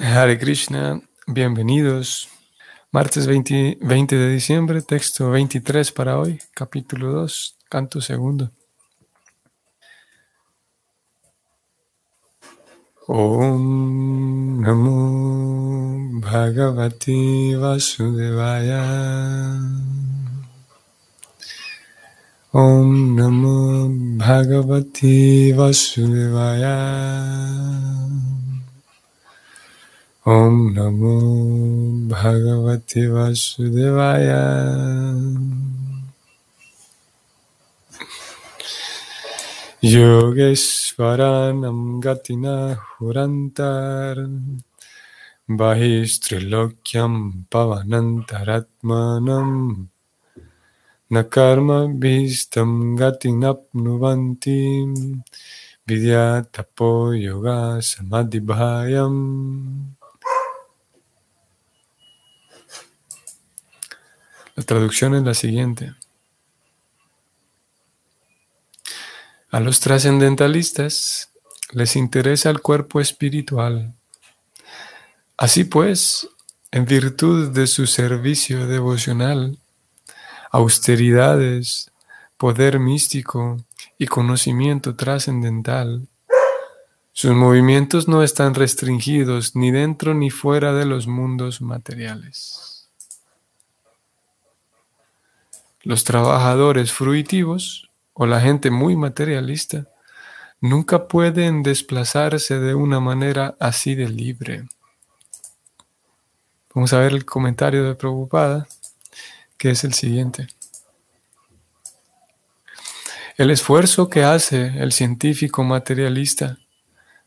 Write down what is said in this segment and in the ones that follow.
Hare Krishna, bienvenidos. Martes 20, 20 de diciembre, texto 23 para hoy, capítulo 2, canto segundo. Om Namo Bhagavati Vasudevaya. Om Namo Bhagavati Vasudevaya. ओम नमो भगवते वासुदेवाय। योगेश्वरानं गतिना हुरन्तर बहिस्त्रिलोक्यं पवनन्तरात्मानं न कर्मभिस्तं गतिनप्नुवन्ति विद्या तपो योगा समाधिभायम् La traducción es la siguiente. A los trascendentalistas les interesa el cuerpo espiritual. Así pues, en virtud de su servicio devocional, austeridades, poder místico y conocimiento trascendental, sus movimientos no están restringidos ni dentro ni fuera de los mundos materiales. Los trabajadores fruitivos o la gente muy materialista nunca pueden desplazarse de una manera así de libre. Vamos a ver el comentario de Prabhupada, que es el siguiente. El esfuerzo que hace el científico materialista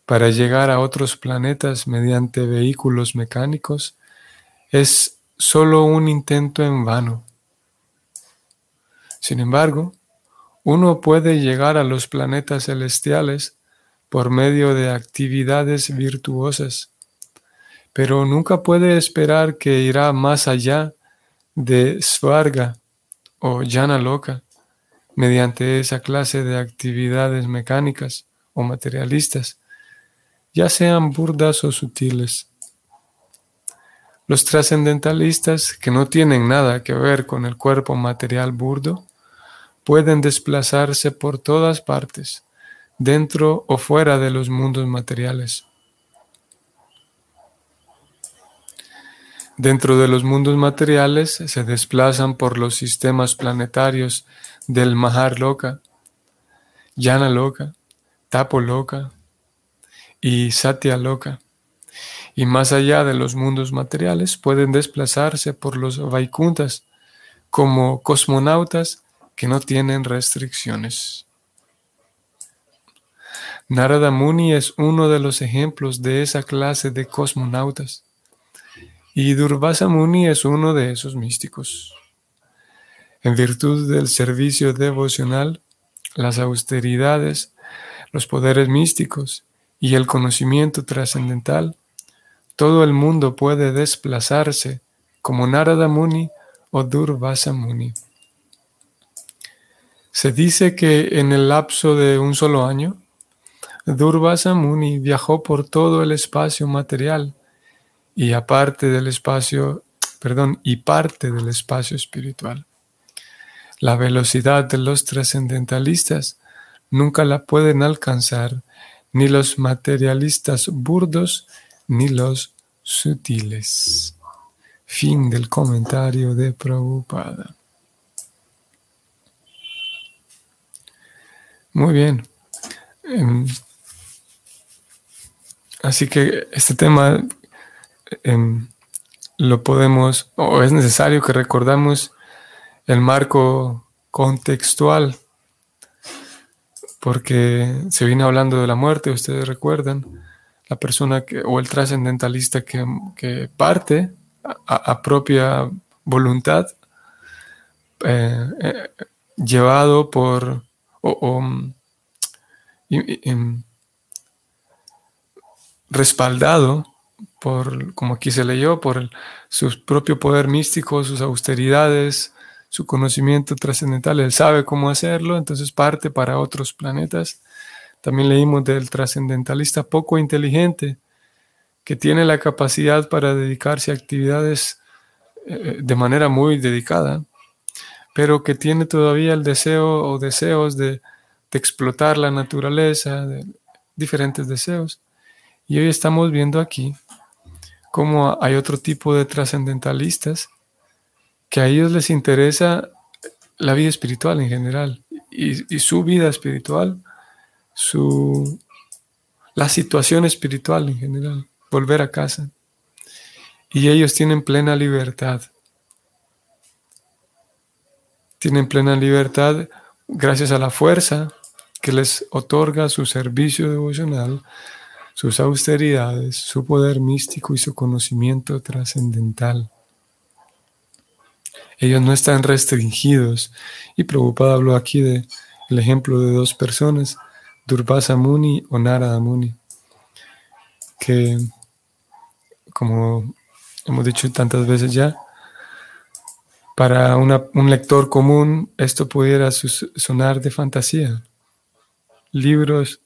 para llegar a otros planetas mediante vehículos mecánicos es solo un intento en vano. Sin embargo, uno puede llegar a los planetas celestiales por medio de actividades virtuosas, pero nunca puede esperar que irá más allá de Svarga o Jana Loka mediante esa clase de actividades mecánicas o materialistas, ya sean burdas o sutiles. Los trascendentalistas que no tienen nada que ver con el cuerpo material burdo pueden desplazarse por todas partes, dentro o fuera de los mundos materiales. Dentro de los mundos materiales se desplazan por los sistemas planetarios del Mahar Loka, Yana Loka, Tapo Loka y Satya Loka. Y más allá de los mundos materiales pueden desplazarse por los Vaikuntas como cosmonautas que no tienen restricciones. Narada Muni es uno de los ejemplos de esa clase de cosmonautas y Durvasa Muni es uno de esos místicos. En virtud del servicio devocional, las austeridades, los poderes místicos y el conocimiento trascendental, todo el mundo puede desplazarse como Narada Muni o Durvasa Muni. Se dice que en el lapso de un solo año, Durvasa Muni viajó por todo el espacio material y aparte del espacio, perdón, y parte del espacio espiritual. La velocidad de los trascendentalistas nunca la pueden alcanzar ni los materialistas burdos ni los sutiles. Fin del comentario de Prabhupada. Muy bien. Em, así que este tema em, lo podemos, o es necesario que recordamos el marco contextual, porque se viene hablando de la muerte, ustedes recuerdan, la persona que, o el trascendentalista que, parte a, propia voluntad, eh, eh, llevado por o, respaldado por, como aquí se leyó, por su propio poder místico, sus austeridades, su conocimiento trascendental. Él sabe cómo hacerlo, entonces parte para otros planetas. También leímos del trascendentalista poco inteligente que tiene la capacidad para dedicarse a actividades eh, de manera muy dedicada, pero que tiene todavía el deseo o deseos de, explotar la naturaleza, de diferentes deseos. Y hoy estamos viendo aquí cómo hay otro tipo de trascendentalistas que a ellos les interesa la vida espiritual en general y, y su vida espiritual, su, la situación espiritual en general, volver a casa. Y ellos tienen plena libertad. Tienen plena libertad gracias a la fuerza que les otorga su servicio devocional, sus austeridades, su poder místico y su conocimiento trascendental. Ellos no están restringidos. Y Prabhupada habló aquí del el ejemplo de dos personas, Durvasa Muni o Narada Muni, que como hemos dicho tantas veces ya, para un lector común esto pudiera sonar de fantasía. Libros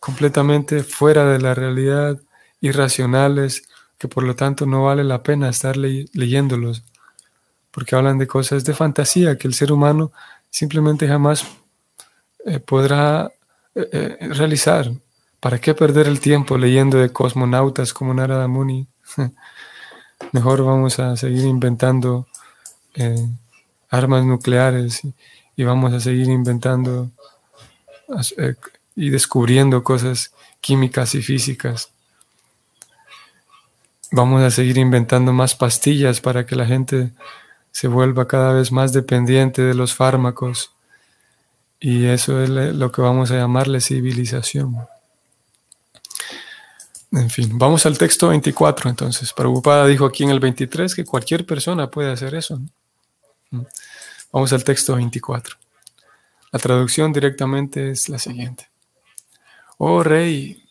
completamente fuera de la realidad, irracionales, que por lo tanto no vale la pena estar leyéndolos, porque hablan de cosas de fantasía que el ser humano simplemente jamás eh, podrá eh, eh, realizar. ¿Para qué perder el tiempo leyendo de cosmonautas como Narada Muni? Mejor vamos a seguir inventando armas nucleares y, vamos a seguir inventando eh, y descubriendo cosas químicas y físicas. Vamos a seguir inventando más pastillas para que la gente se vuelva cada vez más dependiente de los fármacos. Y eso es lo que vamos a llamarle civilización. En fin, vamos al texto 24 entonces. Prabhupada dijo aquí en el 23 que cualquier persona puede hacer eso. Vamos al texto 24. La traducción directamente es la siguiente. Oh rey,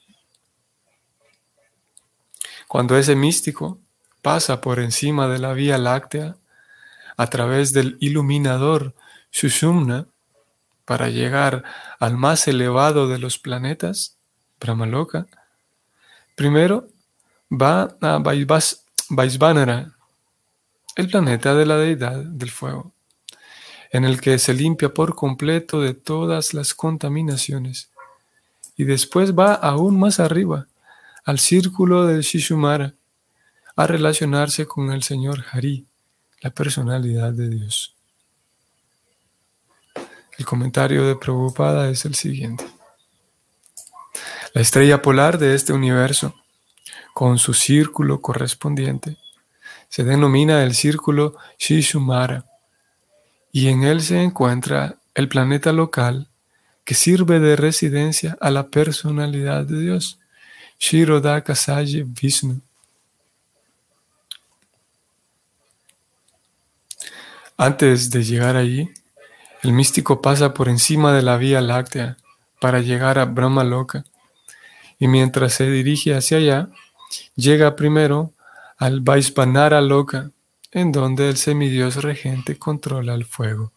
cuando ese místico pasa por encima de la Vía Láctea a través del iluminador Sushumna para llegar al más elevado de los planetas, Brahmaloka, Primero va a Vaisvanara, el planeta de la deidad del fuego, en el que se limpia por completo de todas las contaminaciones. Y después va aún más arriba, al círculo del Shishumara, a relacionarse con el Señor Hari, la personalidad de Dios. El comentario de Prabhupada es el siguiente. La estrella polar de este universo, con su círculo correspondiente, se denomina el círculo Shishumara, y en él se encuentra el planeta local que sirve de residencia a la personalidad de Dios, Shirodaka Saji Vishnu. Antes de llegar allí, el místico pasa por encima de la Vía Láctea para llegar a Brahma Loka, y mientras se dirige hacia allá, llega primero al Vaispanara Loka, en donde el semidios regente controla el fuego.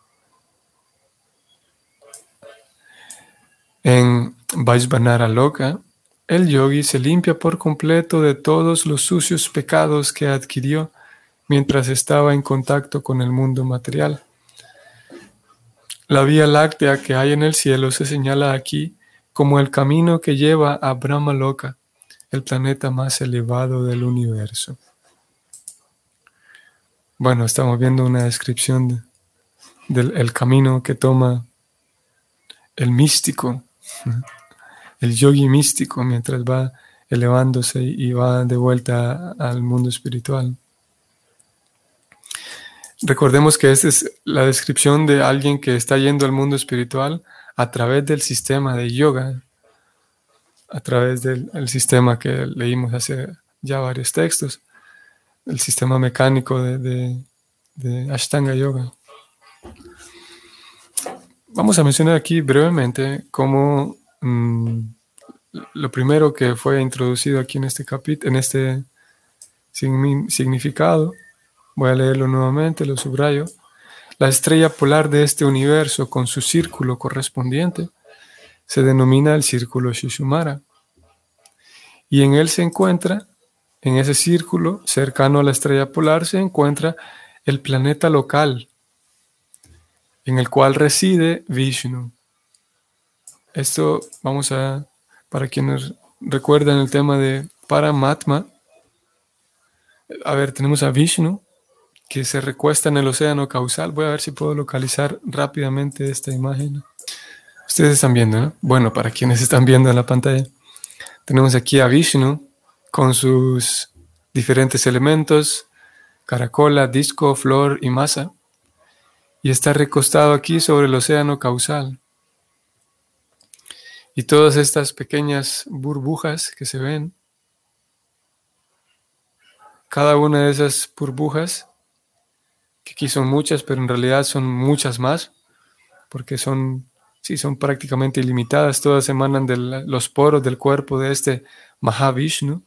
En Vaispanara Loka, el yogi se limpia por completo de todos los sucios pecados que adquirió mientras estaba en contacto con el mundo material. La vía láctea que hay en el cielo se señala aquí como el camino que lleva a Brahma Loka, el planeta más elevado del universo. Bueno, estamos viendo una descripción del camino que toma el místico, el yogi místico, mientras va elevándose y va de vuelta al mundo espiritual. Recordemos que esta es la descripción de alguien que está yendo al mundo espiritual a través del sistema de yoga, a través del sistema que leímos hace ya varios textos, el sistema mecánico de, Ashtanga Yoga. Vamos a mencionar aquí brevemente cómo mm, lo primero que fue introducido aquí en este capítulo, en este significado, voy a leerlo nuevamente, lo subrayo, la estrella polar de este universo con su círculo correspondiente se denomina el círculo Shishumara y en él se encuentra en ese círculo cercano a la estrella polar se encuentra el planeta local en el cual reside Vishnu. Esto vamos a, para quienes recuerdan el tema de Paramatma, a ver, tenemos a Vishnu que se recuesta en el océano causal. Voy a ver si puedo localizar rápidamente esta imagen. Ustedes están viendo, ¿no? Bueno, para quienes están viendo en la pantalla, tenemos aquí a Vishnu con sus diferentes elementos, caracola, disco, flor y masa, y está recostado aquí sobre el océano causal. Y todas estas pequeñas burbujas que se ven, cada una de esas burbujas, que aquí son muchas, pero en realidad son muchas más, porque son, sí, son prácticamente ilimitadas, todas emanan de los poros del cuerpo de este Mahavishnu.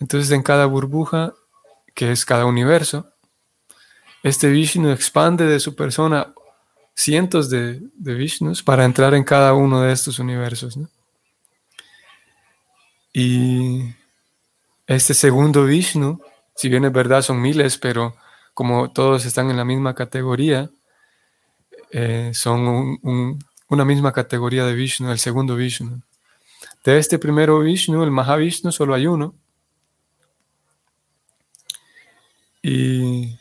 Entonces en cada burbuja, que es cada universo, este Vishnu expande de su persona cientos de, de Vishnus para entrar en cada uno de estos universos. Y este segundo Vishnu, si bien es verdad son miles, pero como todos están en la misma categoría, eh, son una misma categoría de Vishnu, el segundo Vishnu. De este primero Vishnu, el Mahavishnu, solo hay uno. Y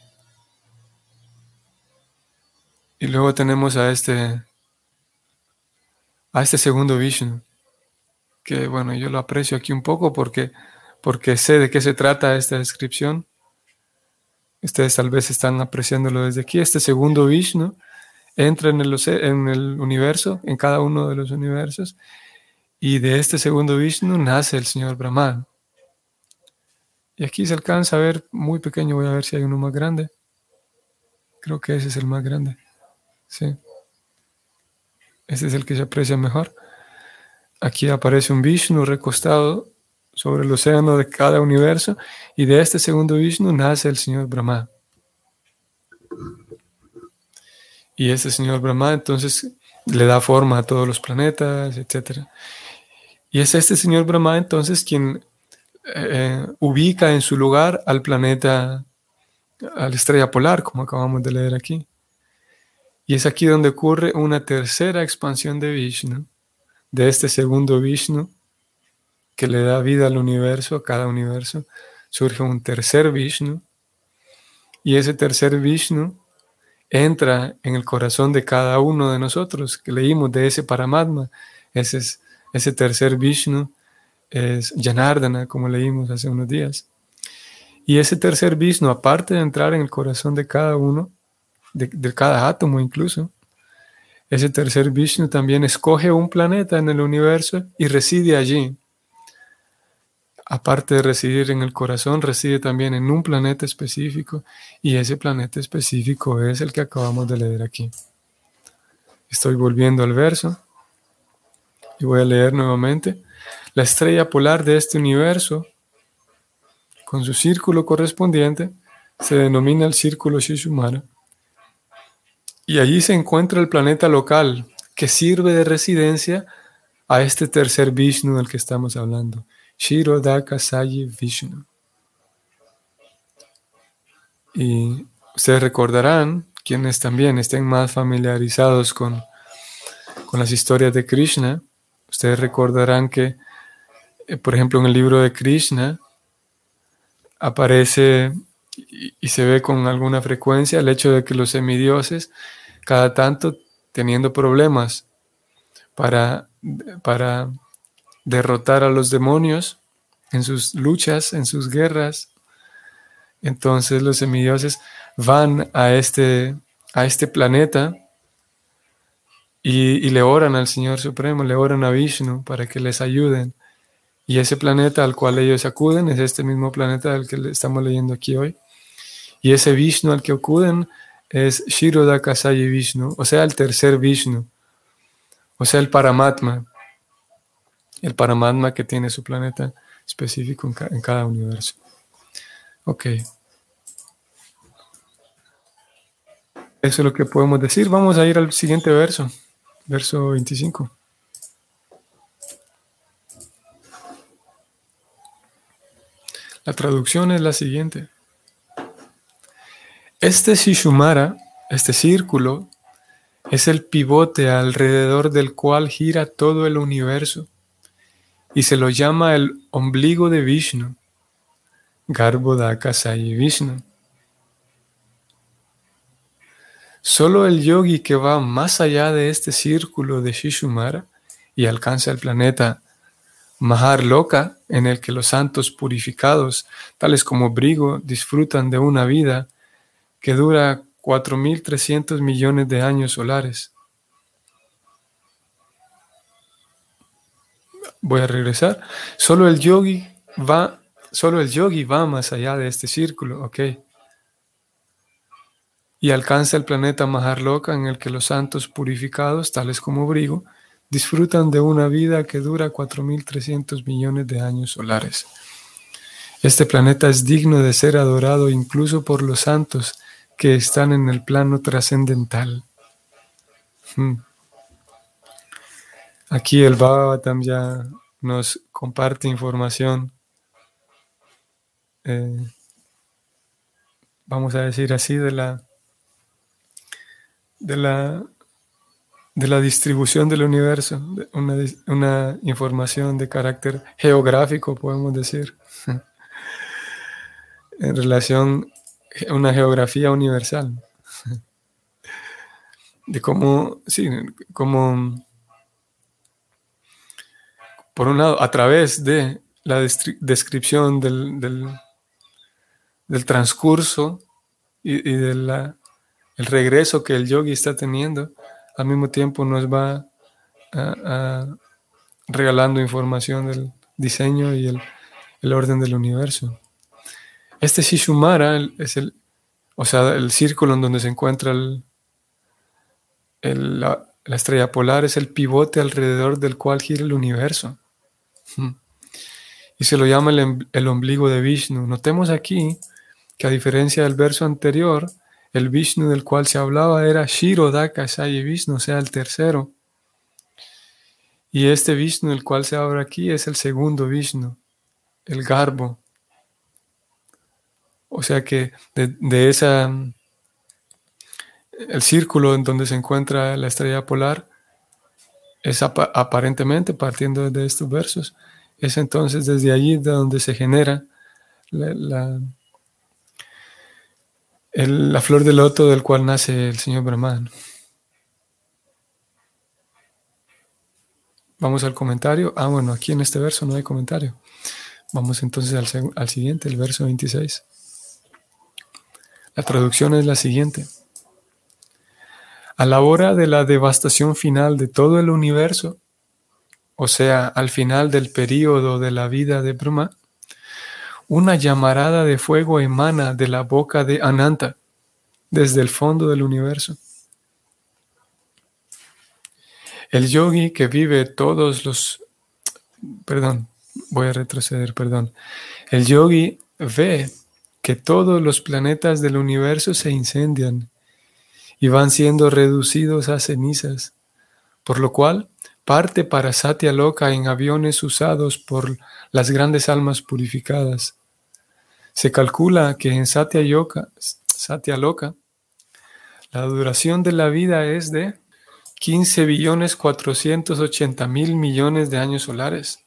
y luego tenemos a este, a este segundo Vishnu, que bueno, yo lo aprecio aquí un poco porque, porque sé de qué se trata esta descripción. Ustedes tal vez están apreciándolo desde aquí. Este segundo Vishnu entra en el, en el universo, en cada uno de los universos, y de este segundo Vishnu nace el señor Brahman. Y aquí se alcanza a ver muy pequeño, voy a ver si hay uno más grande. Creo que ese es el más grande. Sí. Este es el que se aprecia mejor. Aquí aparece un Vishnu recostado sobre el océano de cada universo y de este segundo Vishnu nace el señor Brahma. Y este señor Brahma entonces le da forma a todos los planetas, etc. Y es este señor Brahma entonces quien eh, ubica en su lugar al planeta, a la estrella polar, como acabamos de leer aquí. Y es aquí donde ocurre una tercera expansión de Vishnu, de este segundo Vishnu, que le da vida al universo, a cada universo. Surge un tercer Vishnu, y ese tercer Vishnu entra en el corazón de cada uno de nosotros, que leímos de ese Paramatma. Ese, es, ese tercer Vishnu es Janardana, como leímos hace unos días. Y ese tercer Vishnu, aparte de entrar en el corazón de cada uno, de, cada átomo incluso. Ese tercer Vishnu también escoge un planeta en el universo y reside allí. Aparte de residir en el corazón, reside también en un planeta específico y ese planeta específico es el que acabamos de leer aquí. Estoy volviendo al verso y voy a leer nuevamente. La estrella polar de este universo, con su círculo correspondiente, se denomina el círculo Shishumara y allí se encuentra el planeta local que sirve de residencia a este tercer Vishnu del que estamos hablando, Shirodaka Sayi Vishnu. Y ustedes recordarán, quienes también estén más familiarizados con, con las historias de Krishna, ustedes recordarán que, eh, por ejemplo, en el libro de Krishna aparece y, se ve con alguna frecuencia el hecho de que los semidioses, cada tanto teniendo problemas para, para derrotar a los demonios en sus luchas, en sus guerras, entonces los semidioses van a este, a este planeta y, y, le oran al Señor Supremo, le oran a Vishnu para que les ayuden. Y ese planeta al cual ellos acuden es este mismo planeta del que estamos leyendo aquí hoy. Y ese Vishnu al que acuden es Shirodakasayi Vishnu, o sea, el tercer Vishnu, o sea, el Paramatma, el Paramatma que tiene su planeta específico en, cada universo. Ok. Eso es lo que podemos decir. Vamos a ir al siguiente verso, verso 25. La traducción es la siguiente. Este Shishumara, este círculo, es el pivote alrededor del cual gira todo el universo y se lo llama el ombligo de Vishnu, Garbhodaka Sai Vishnu. Solo el yogi que va más allá de este círculo de Shishumara y alcanza el planeta Mahar Loka, en el que los santos purificados, tales como Brigo, disfrutan de una vida que dura 4.300 millones de años solares. Voy a regresar. Solo el yogi va, solo el yogi va más allá de este círculo, ¿ok? Y alcanza el planeta Maharloka en el que los santos purificados, tales como Brigo, disfrutan de una vida que dura 4.300 millones de años solares. Este planeta es digno de ser adorado incluso por los santos que están en el plano trascendental. Hmm. Aquí el Bhagavatam ya nos comparte información, eh, vamos a decir así, de la, de la, de la distribución del universo, una, una información de carácter geográfico, podemos decir, en relación una geografía universal. De cómo, sí, como, por un lado, a través de la descripción del, del, transcurso y, del el regreso que el yogi está teniendo, al mismo tiempo nos va regalando información del diseño y el, el orden del universo. Este Shishumara es el, o sea, el círculo en donde se encuentra la, estrella polar, es el pivote alrededor del cual gira el universo. Y se lo llama el, el ombligo de Vishnu. Notemos aquí que a diferencia del verso anterior, el Vishnu del cual se hablaba era Shirodaka Sayi Vishnu, o sea, el tercero. Y este Vishnu del cual se habla aquí es el segundo Vishnu, el Garbo. O sea que de, esa, el círculo en donde se encuentra la estrella polar, es aparentemente, partiendo de estos versos, es entonces desde allí de donde se genera la flor de loto del cual nace el señor Brahman. Vamos al comentario. Ah, bueno, aquí en este verso no hay comentario. Vamos entonces al, al siguiente, el verso 26. La traducción es la siguiente. A la hora de la devastación final de todo el universo, o sea, al final del período de la vida de Brahma, una llamarada de fuego emana de la boca de Ananta, desde el fondo del universo. El yogi que vive todos los... Perdón, voy a retroceder, perdón. El yogi ve que todos los planetas del universo se incendian y van siendo reducidos a cenizas, por lo cual parte para Satya Loka en aviones usados por las grandes almas purificadas. Se calcula que en Satya, Yoka, Satya Loka la duración de la vida es de 15 billones 480 mil millones de años solares.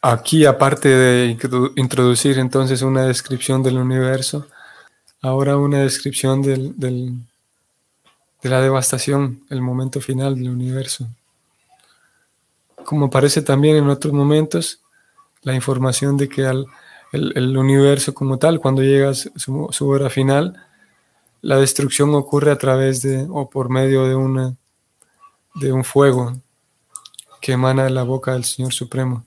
Aquí, aparte de introducir entonces una descripción del universo, ahora una descripción del, de la devastación, el momento final del universo. Como aparece también en otros momentos, la información de que al, el, universo como tal, cuando llega su, hora final, la destrucción ocurre a través de o por medio de, una, de un fuego que emana de la boca del Señor Supremo.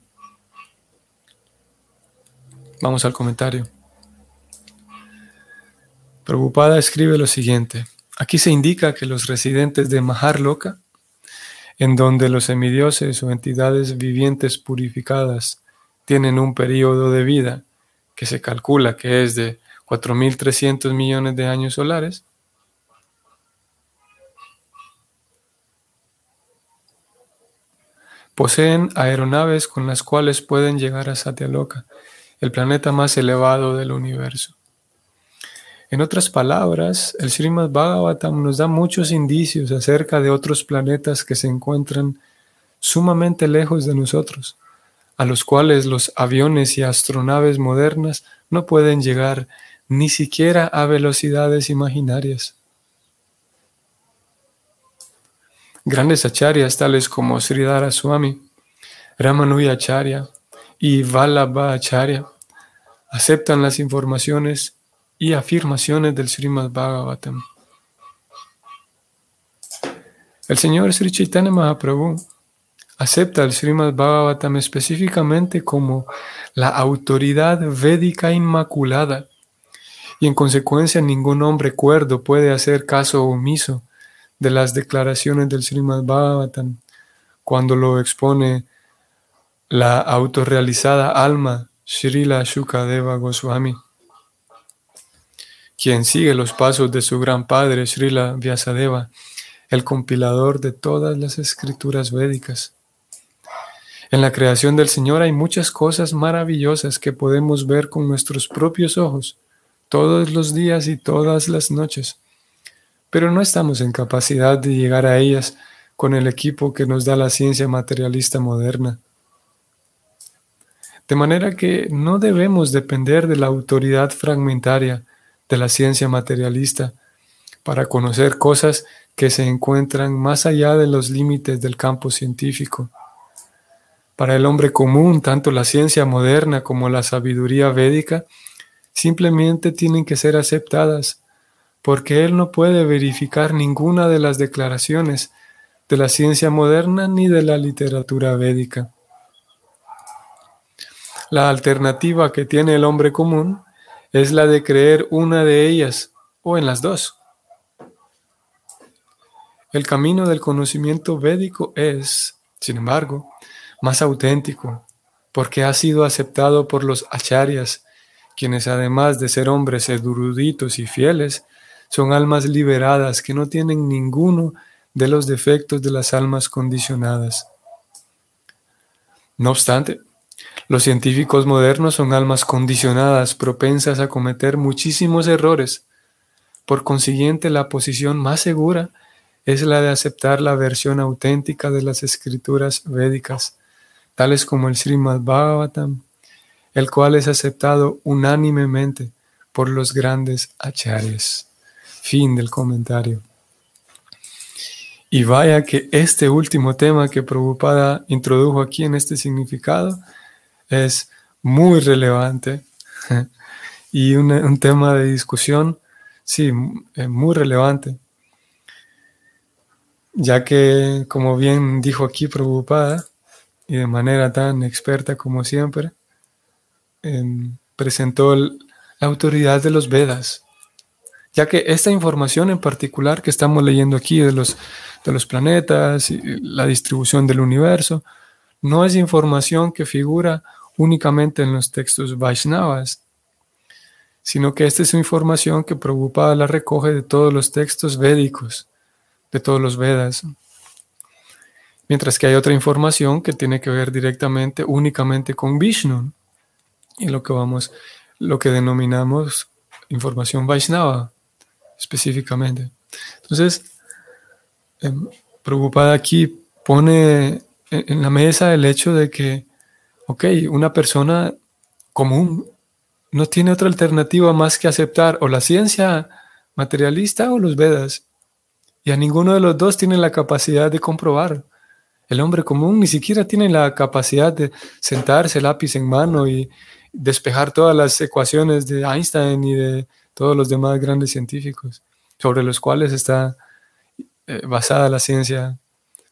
Vamos al comentario. Preocupada escribe lo siguiente. Aquí se indica que los residentes de Maharloka, en donde los semidioses o entidades vivientes purificadas tienen un periodo de vida que se calcula que es de 4.300 millones de años solares, poseen aeronaves con las cuales pueden llegar a Satyaloka, el planeta más elevado del universo. En otras palabras, el Srimad Bhagavatam nos da muchos indicios acerca de otros planetas que se encuentran sumamente lejos de nosotros, a los cuales los aviones y astronaves modernas no pueden llegar ni siquiera a velocidades imaginarias. Grandes acharyas tales como Sridhara Swami, Ramanuja Acharya y Vallabha Acharya aceptan las informaciones y afirmaciones del Srimad Bhagavatam. El señor Sri Chaitanya Mahaprabhu acepta el Srimad Bhagavatam específicamente como la autoridad védica inmaculada y en consecuencia ningún hombre cuerdo puede hacer caso omiso de las declaraciones del Srimad Bhagavatam cuando lo expone la autorrealizada alma Srila Shukadeva Goswami quien sigue los pasos de su gran padre Srila Vyasadeva, el compilador de todas las escrituras védicas. En la creación del Señor hay muchas cosas maravillosas que podemos ver con nuestros propios ojos todos los días y todas las noches, pero no estamos en capacidad de llegar a ellas con el equipo que nos da la ciencia materialista moderna. De manera que no debemos depender de la autoridad fragmentaria de la ciencia materialista para conocer cosas que se encuentran más allá de los límites del campo científico. Para el hombre común, tanto la ciencia moderna como la sabiduría védica simplemente tienen que ser aceptadas, porque él no puede verificar ninguna de las declaraciones de la ciencia moderna ni de la literatura védica. La alternativa que tiene el hombre común es la de creer una de ellas o en las dos. El camino del conocimiento védico es, sin embargo, más auténtico, porque ha sido aceptado por los acharyas, quienes además de ser hombres eruditos y fieles, son almas liberadas que no tienen ninguno de los defectos de las almas condicionadas. No obstante, los científicos modernos son almas condicionadas, propensas a cometer muchísimos errores. Por consiguiente, la posición más segura es la de aceptar la versión auténtica de las escrituras védicas, tales como el Srimad Bhagavatam, el cual es aceptado unánimemente por los grandes acharyas. Fin del comentario. Y vaya que este último tema que Prabhupada introdujo aquí en este significado es muy relevante y un, tema de discusión, sí, eh, muy relevante, ya que, como bien dijo aquí preocupada y de manera tan experta como siempre, em, presentó la autoridad de los Vedas, ya que esta información en particular que estamos leyendo aquí de los, de los planetas y la distribución del universo, no es información que figura únicamente en los textos Vaishnavas, sino que esta es información que Prabhupada la recoge de todos los textos védicos, de todos los Vedas. Mientras que hay otra información que tiene que ver directamente, únicamente con Vishnu, y lo que vamos, lo que denominamos información Vaishnava, específicamente. Entonces, eh, Prabhupada aquí pone en la mesa el hecho de que ok, una persona común no tiene otra alternativa más que aceptar o la ciencia materialista o los Vedas. Y a ninguno de los dos tiene la capacidad de comprobar. El hombre común ni siquiera tiene la capacidad de sentarse lápiz en mano y despejar todas las ecuaciones de Einstein y de todos los demás grandes científicos sobre los cuales está eh, basada la ciencia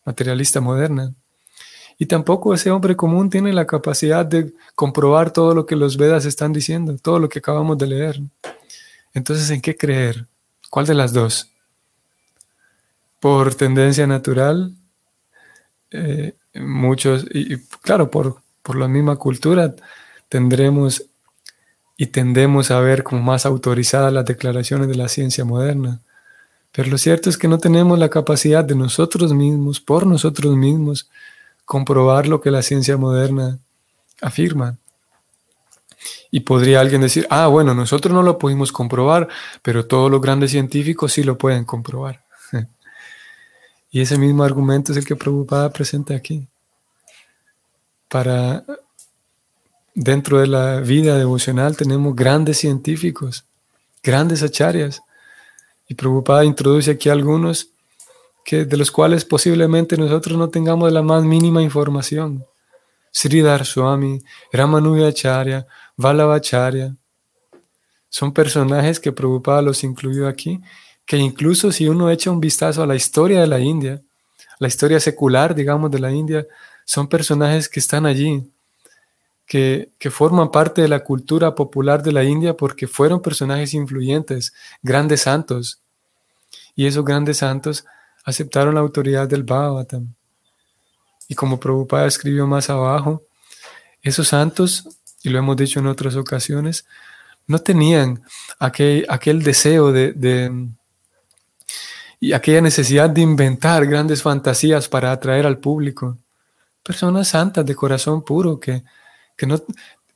materialista moderna. Y tampoco ese hombre común tiene la capacidad de comprobar todo lo que los Vedas están diciendo, todo lo que acabamos de leer. Entonces, ¿en qué creer? ¿Cuál de las dos? Por tendencia natural, eh, muchos, y, claro, por, por la misma cultura, tendremos y tendemos a ver como más autorizadas las declaraciones de la ciencia moderna. Pero lo cierto es que no tenemos la capacidad de nosotros mismos, por nosotros mismos, comprobar lo que la ciencia moderna afirma. Y podría alguien decir, ah, bueno, nosotros no lo pudimos comprobar, pero todos los grandes científicos sí lo pueden comprobar. y ese mismo argumento es el que Prabhupada presenta aquí. Para dentro de la vida devocional tenemos grandes científicos, grandes acharyas. Y Prabhupada introduce aquí algunos que, de los cuales posiblemente nosotros no tengamos la más mínima información. Sridhar Swami, Ramanuja Acharya, Vallabhacharya. Son personajes que Prabhupada los incluyó aquí, que incluso si uno echa un vistazo a la historia de la India, la historia secular, digamos, de la India, son personajes que están allí, que, que, forman parte de la cultura popular de la India porque fueron personajes influyentes, grandes santos. Y esos grandes santos aceptaron la autoridad del Bhagavatam. Y como Prabhupada escribió más abajo, esos santos, y lo hemos dicho en otras ocasiones, no tenían aquel, aquel deseo de, y aquella necesidad de inventar grandes fantasías para atraer al público. Personas santas de corazón puro que, no,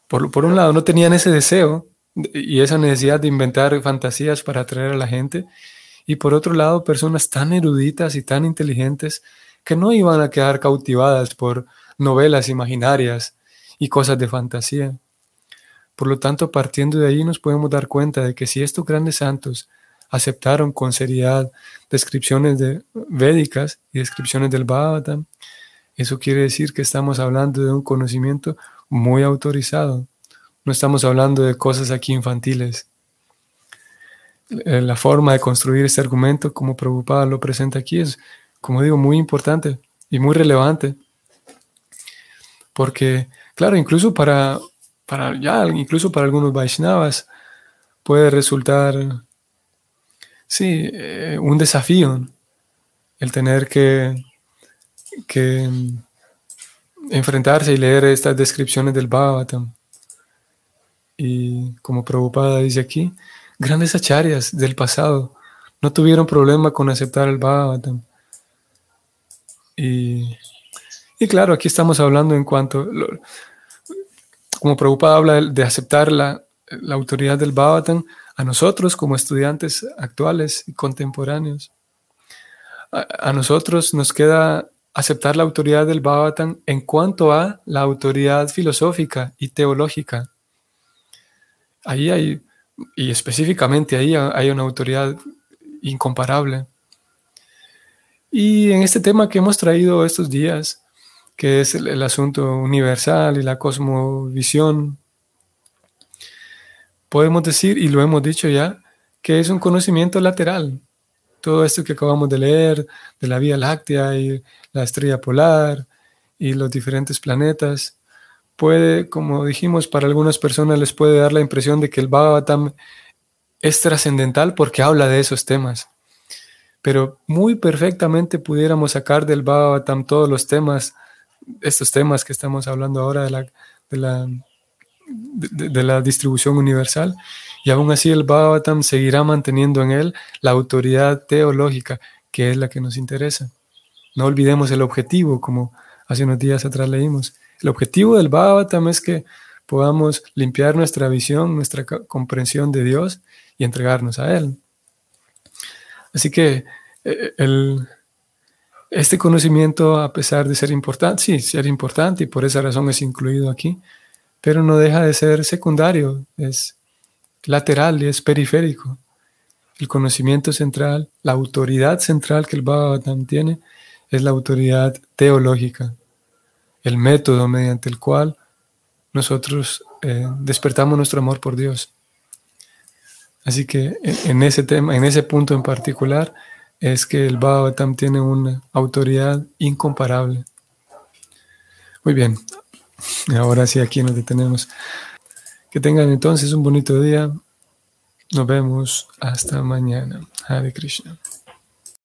por, por un lado, no tenían ese deseo y esa necesidad de inventar fantasías para atraer a la gente, y por otro lado, personas tan eruditas y tan inteligentes que no iban a quedar cautivadas por novelas imaginarias y cosas de fantasía. Por lo tanto, partiendo de ahí nos podemos dar cuenta de que si estos grandes santos aceptaron con seriedad descripciones de védicas y descripciones del Bhagavatam, eso quiere decir que estamos hablando de un conocimiento muy autorizado. No estamos hablando de cosas aquí infantiles. La forma de construir este argumento, como Prabhupada lo presenta aquí, es como digo, muy importante y muy relevante. Porque, claro, incluso para, para ya, incluso para algunos Vaishnavas puede resultar, sí, eh, un desafío el tener que, que enfrentarse y leer estas descripciones del Bhagavatam. Y como Prabhupada dice aquí, grandes acharyas del pasado no tuvieron problema con aceptar el Bhagavatam. Y, claro, aquí estamos hablando en cuanto, como Prabhupada habla de, aceptar la, autoridad del Bhavatan a nosotros como estudiantes actuales y contemporáneos. A, nosotros nos queda aceptar la autoridad del Bhavatan en cuanto a la autoridad filosófica y teológica. Ahí hay, y específicamente ahí hay una autoridad incomparable. Y en este tema que hemos traído estos días, que es el, asunto universal y la cosmovisión, podemos decir, y lo hemos dicho ya, que es un conocimiento lateral. Todo esto que acabamos de leer de la Vía Láctea y la estrella polar y los diferentes planetas, puede, como dijimos, para algunas personas les puede dar la impresión de que el Bhagavatam es trascendental porque habla de esos temas pero muy perfectamente pudiéramos sacar del Bhagavatam todos los temas, estos temas que estamos hablando ahora de la, de la, de, la distribución universal, y aún así el Bhagavatam seguirá manteniendo en él la autoridad teológica, que es la que nos interesa. No olvidemos el objetivo, como hace unos días atrás leímos. El objetivo del Bhagavatam es que podamos limpiar nuestra visión, nuestra comprensión de Dios y entregarnos a Él. Así que eh, el, este conocimiento, a pesar de ser importante, sí, ser importante y por esa razón es incluido aquí, pero no deja de ser secundario, es lateral y es periférico. El conocimiento central, la autoridad central que el Bhagavatam tiene, es la autoridad teológica, el método mediante el cual nosotros eh, despertamos nuestro amor por Dios. Así que en ese tema, en ese punto en particular, es que el Bhagavatam tiene una autoridad incomparable. Muy bien, ahora sí aquí nos detenemos. Que tengan entonces un bonito día. Nos vemos hasta mañana. Hare Krishna.